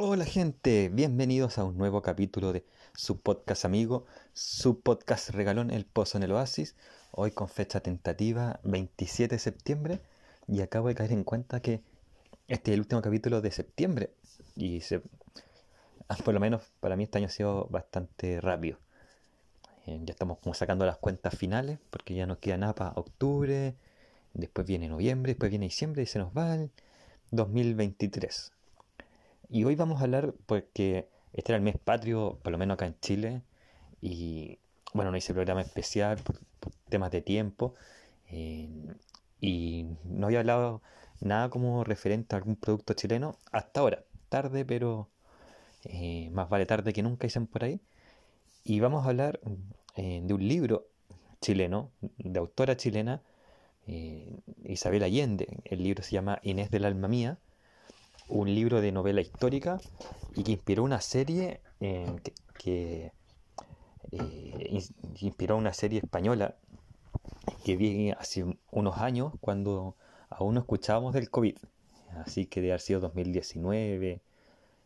Hola gente, bienvenidos a un nuevo capítulo de su podcast amigo, su podcast regalón El Pozo en el Oasis, hoy con fecha tentativa 27 de septiembre y acabo de caer en cuenta que este es el último capítulo de septiembre y ah, por lo menos para mí este año ha sido bastante rápido. Eh, ya estamos como sacando las cuentas finales porque ya nos queda nada para octubre, después viene noviembre, después viene diciembre y se nos va el 2023. Y hoy vamos a hablar porque este era el mes patrio, por lo menos acá en Chile, y bueno, no hice programa especial por, temas de tiempo, eh, y no había hablado nada como referente a algún producto chileno hasta ahora. Tarde, pero eh, más vale tarde que nunca, dicen por ahí. Y vamos a hablar eh, de un libro chileno, de autora chilena, Isabel Allende. El libro se llama Inés del alma mía un libro de novela histórica y que inspiró una serie que, eh, inspiró una serie española que vi hace unos años cuando aún no escuchábamos del COVID. Así que debe haber sido 2019,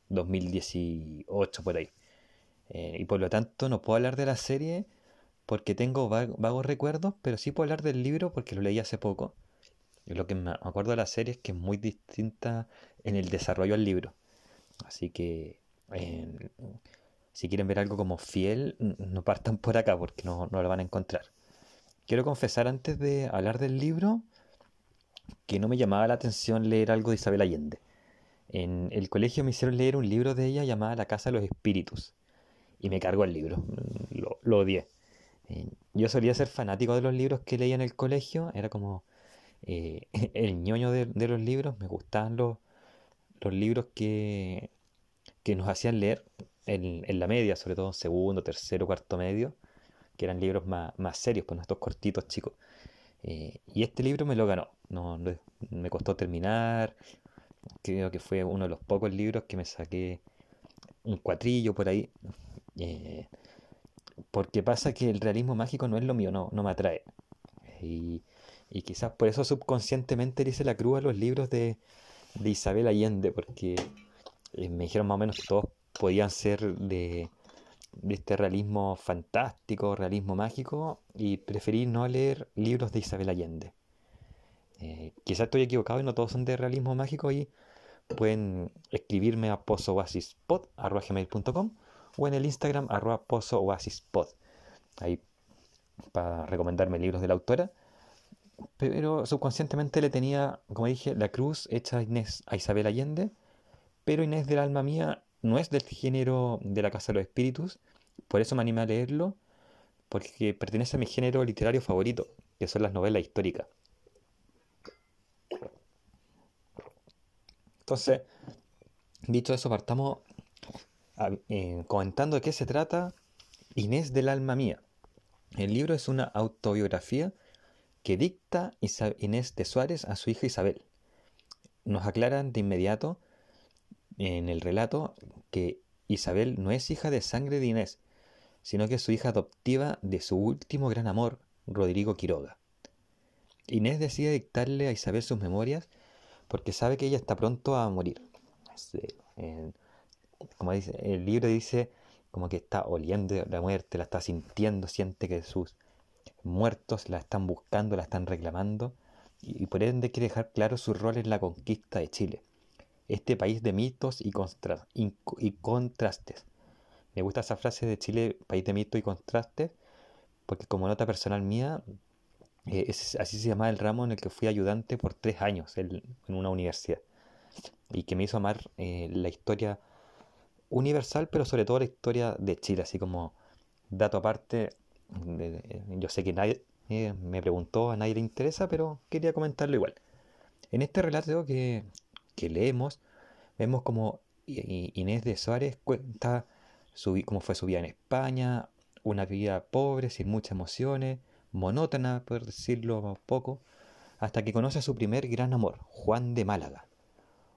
2018 por ahí. Eh, y por lo tanto no puedo hablar de la serie porque tengo vagos recuerdos, pero sí puedo hablar del libro porque lo leí hace poco. Lo que me acuerdo de la serie es que es muy distinta en el desarrollo del libro. Así que si quieren ver algo como fiel, no partan por acá porque no, no lo van a encontrar. Quiero confesar antes de hablar del libro que no me llamaba la atención leer algo de Isabel Allende. En el colegio me hicieron leer un libro de ella llamado La Casa de los Espíritus. Y me cargó el libro, lo, lo odié. Yo solía ser fanático de los libros que leía en el colegio, era como eh, el ñoño de, los libros, me gustaban los, los libros que, que nos hacían leer en, en, la media, sobre todo en segundo, tercero, cuarto medio, que eran libros más, más serios, pues estos cortitos chicos. Eh, y este libro me lo ganó, no, me costó terminar, creo que fue uno de los pocos libros que me saqué un cuatrillo por ahí. Eh, porque pasa que el realismo mágico no es lo mío, no, no me atrae. Y, y quizás por eso subconscientemente le hice la cruz a los libros de, Isabel Allende, porque eh, me dijeron más o menos que todos podían ser de, este realismo fantástico, realismo mágico, y preferí no leer libros de Isabel Allende. Eh, quizás estoy equivocado y no todos son de realismo mágico y pueden escribirme a pozoasispod.com o en el Instagram arroba pozoasispod. Ahí para recomendarme libros de la autora pero subconscientemente le tenía, como dije, la cruz hecha a Inés, a Isabel Allende, pero Inés del alma mía no es del género de la Casa de los Espíritus, por eso me animé a leerlo, porque pertenece a mi género literario favorito, que son las novelas históricas. Entonces, dicho eso, partamos eh, comentando de qué se trata Inés del alma mía. El libro es una autobiografía que dicta Inés de Suárez a su hija Isabel. Nos aclaran de inmediato en el relato que Isabel no es hija de sangre de Inés, sino que es su hija adoptiva de su último gran amor, Rodrigo Quiroga. Inés decide dictarle a Isabel sus memorias porque sabe que ella está pronto a morir. como dice, el libro dice como que está oliendo la muerte, la está sintiendo, siente que muertos la están buscando, la están reclamando y, por ende quiere dejar claro su rol en la conquista de Chile, este país de mitos y, contrastes. Me gusta esa frase de Chile, país de mitos y contrastes, porque como nota personal mía, eh, así se llama el ramo en el que fui ayudante por tres años en, una universidad y que me hizo amar eh, la historia universal, pero sobre todo la historia de Chile, así como dato aparte, yo sé que nadie eh, me preguntó, a nadie le interesa, pero quería comentarlo igual. En este relato que, que leemos, vemos como Inés de Suárez cuenta su, cómo fue su vida en España, una vida pobre, sin muchas emociones, monótona, por decirlo poco, hasta que conoce a su primer gran amor, Juan de Málaga,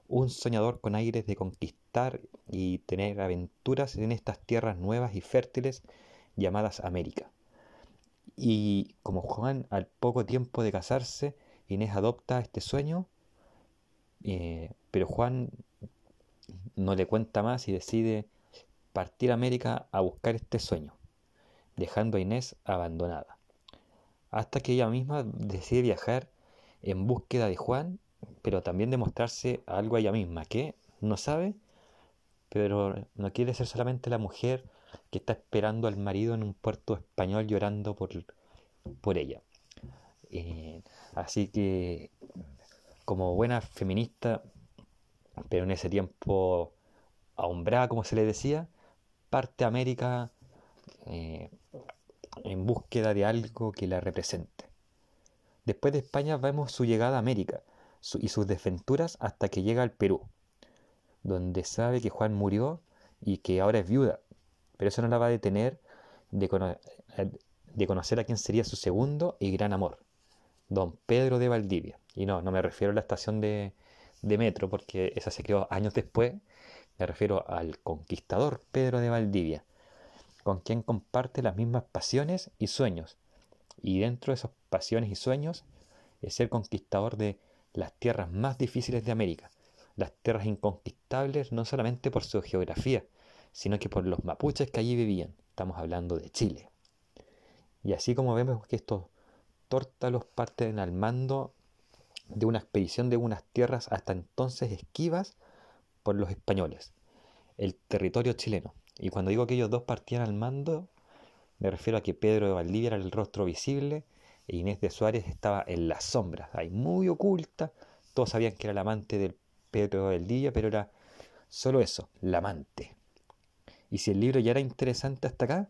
un soñador con aires de conquistar y tener aventuras en estas tierras nuevas y fértiles llamadas América. Y como Juan, al poco tiempo de casarse, Inés adopta este sueño, eh, pero Juan no le cuenta más y decide partir a América a buscar este sueño, dejando a Inés abandonada. Hasta que ella misma decide viajar en búsqueda de Juan, pero también de mostrarse algo a ella misma, que no sabe, pero no quiere ser solamente la mujer que está esperando al marido en un puerto español llorando por, por ella. Eh, así que, como buena feminista, pero en ese tiempo ahombrada, como se le decía, parte a América eh, en búsqueda de algo que la represente. Después de España vemos su llegada a América y sus desventuras hasta que llega al Perú, donde sabe que Juan murió y que ahora es viuda, pero eso no la va a detener de, de conocer a quien sería su segundo y gran amor, don Pedro de Valdivia. Y no, no me refiero a la estación de, de metro, porque esa se creó años después, me refiero al conquistador Pedro de Valdivia, con quien comparte las mismas pasiones y sueños. Y dentro de esas pasiones y sueños es ser conquistador de las tierras más difíciles de América, las tierras inconquistables no solamente por su geografía, sino que por los mapuches que allí vivían. Estamos hablando de Chile. Y así como vemos que estos tórtalos parten al mando de una expedición de unas tierras hasta entonces esquivas por los españoles, el territorio chileno. Y cuando digo que ellos dos partían al mando, me refiero a que Pedro de Valdivia era el rostro visible e Inés de Suárez estaba en las sombras, ahí muy oculta. Todos sabían que era el amante del Pedro de Valdivia, pero era solo eso, la amante. Y si el libro ya era interesante hasta acá,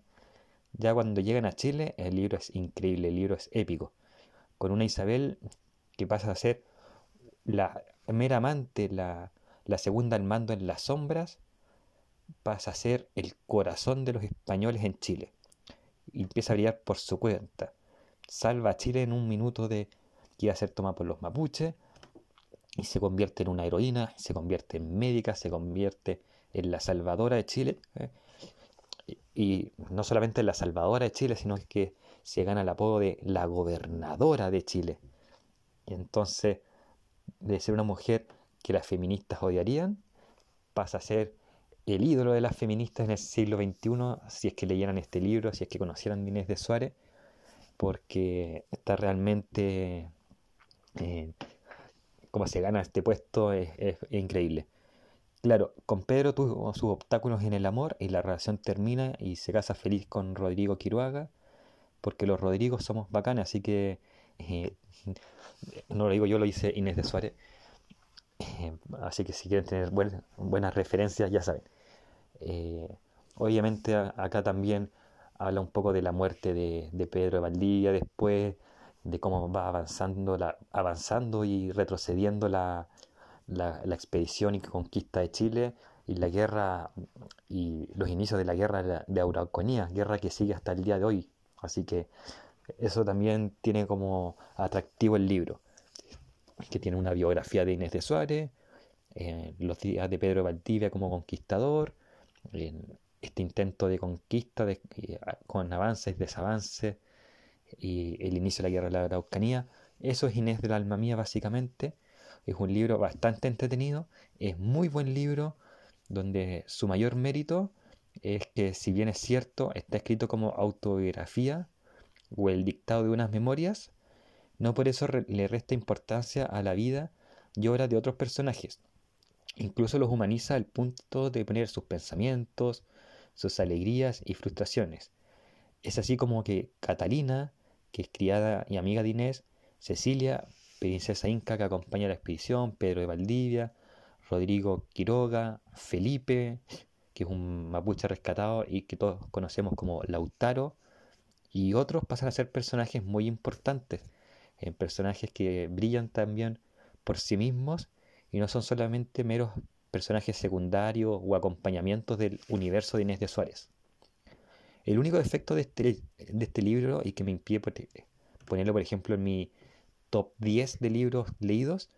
ya cuando llegan a Chile, el libro es increíble, el libro es épico. Con una Isabel que pasa a ser la mera amante, la, segunda al mando en las sombras, pasa a ser el corazón de los españoles en Chile. Y empieza a brillar por su cuenta. Salva a Chile en un minuto de que iba a ser tomado por los mapuches y se convierte en una heroína, se convierte en médica, se convierte en la salvadora de Chile. ¿eh? Y, no solamente en la salvadora de Chile, sino que se gana el apodo de la gobernadora de Chile. Y entonces, de ser una mujer que las feministas odiarían, pasa a ser el ídolo de las feministas en el siglo XXI, si es que leyeran este libro, si es que conocieran Inés de Suárez, porque está realmente, eh, como se gana este puesto, es, increíble. Claro, con Pedro tuvo sus obstáculos en el amor y la relación termina y se casa feliz con Rodrigo Quiroaga, porque los Rodrigos somos bacanes, así que eh, no lo digo yo, lo hice Inés de Suárez. Eh, así que si quieren tener buenas referencias, ya saben. Eh, obviamente acá también habla un poco de la muerte de, Pedro de Valdivia después, de cómo va avanzando, la, avanzando y retrocediendo la, la, expedición y conquista de Chile y la guerra y los inicios de la guerra de Araucanía, guerra que sigue hasta el día de hoy. Así que eso también tiene como atractivo el libro, que tiene una biografía de Inés de Suárez, eh, los días de Pedro Valdivia como conquistador, este intento de conquista de, con avances, desavances y el inicio de la guerra de la Araucanía. Eso es Inés del alma mía básicamente. Es un libro bastante entretenido, es muy buen libro donde su mayor mérito es que si bien es cierto, está escrito como autobiografía o el dictado de unas memorias, no por eso le resta importancia a la vida y obra de otros personajes. Incluso los humaniza al punto de poner sus pensamientos, sus alegrías y frustraciones. Es así como que Catalina, que es criada y amiga de Inés, Cecilia, princesa inca que acompaña la expedición, Pedro de Valdivia, Rodrigo Quiroga, Felipe, que es un mapuche rescatado y que todos conocemos como Lautaro, y otros pasan a ser personajes muy importantes, en eh, personajes que brillan también por sí mismos y no son solamente meros personajes secundarios o acompañamientos del universo de Inés de Suárez. El único defecto de este, de este libro y que me impide ponerlo, por ejemplo, en mi top 10 de libros leídos,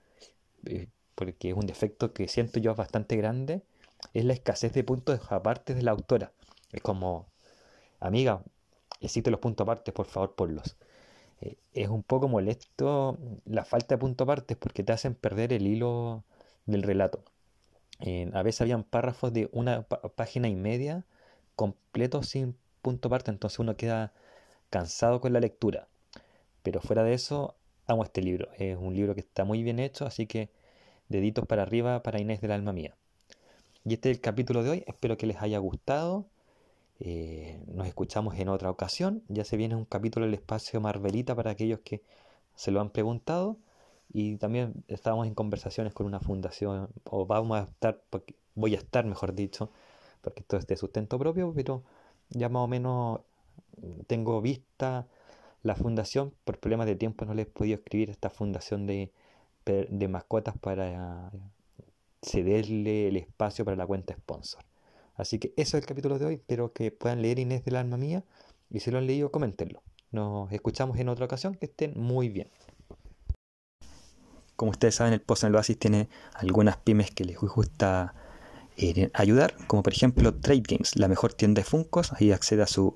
eh, porque es un defecto que siento yo bastante grande, es la escasez de puntos aparte de la autora. Es como, amiga, existen los puntos aparte, por favor, ponlos. Eh, es un poco molesto la falta de puntos aparte porque te hacen perder el hilo del relato. a veces habían párrafos de una página y media completos sin punto aparte, entonces uno queda cansado con la lectura. Pero fuera de eso, amo este libro. Es un libro que está muy bien hecho, así que deditos para arriba para Inés del alma mía. Y este es el capítulo de hoy, espero que les haya gustado. Eh, nos escuchamos en otra ocasión. Ya se viene un capítulo del espacio Marvelita para aquellos que se lo han preguntado. Y también estamos en conversaciones con una fundación, o vamos a estar, voy a estar, mejor dicho, porque esto es de sustento propio, pero ya más o menos tengo vista la fundación. Por problemas de tiempo no les he podido escribir esta fundación de, de mascotas para cederle el espacio para la cuenta sponsor. Así que eso es el capítulo de hoy. Espero que puedan leer Inés del alma mía. Y si lo han leído, coméntenlo. Nos escuchamos en otra ocasión. Que estén muy bien. Como ustedes saben, el Post en el Oasis tiene algunas pymes que les gusta eh, ayudar, como por ejemplo Trade Games, la mejor tienda de Funcos. Ahí accede a su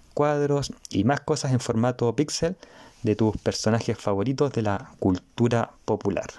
cuadros y más cosas en formato pixel de tus personajes favoritos de la cultura popular.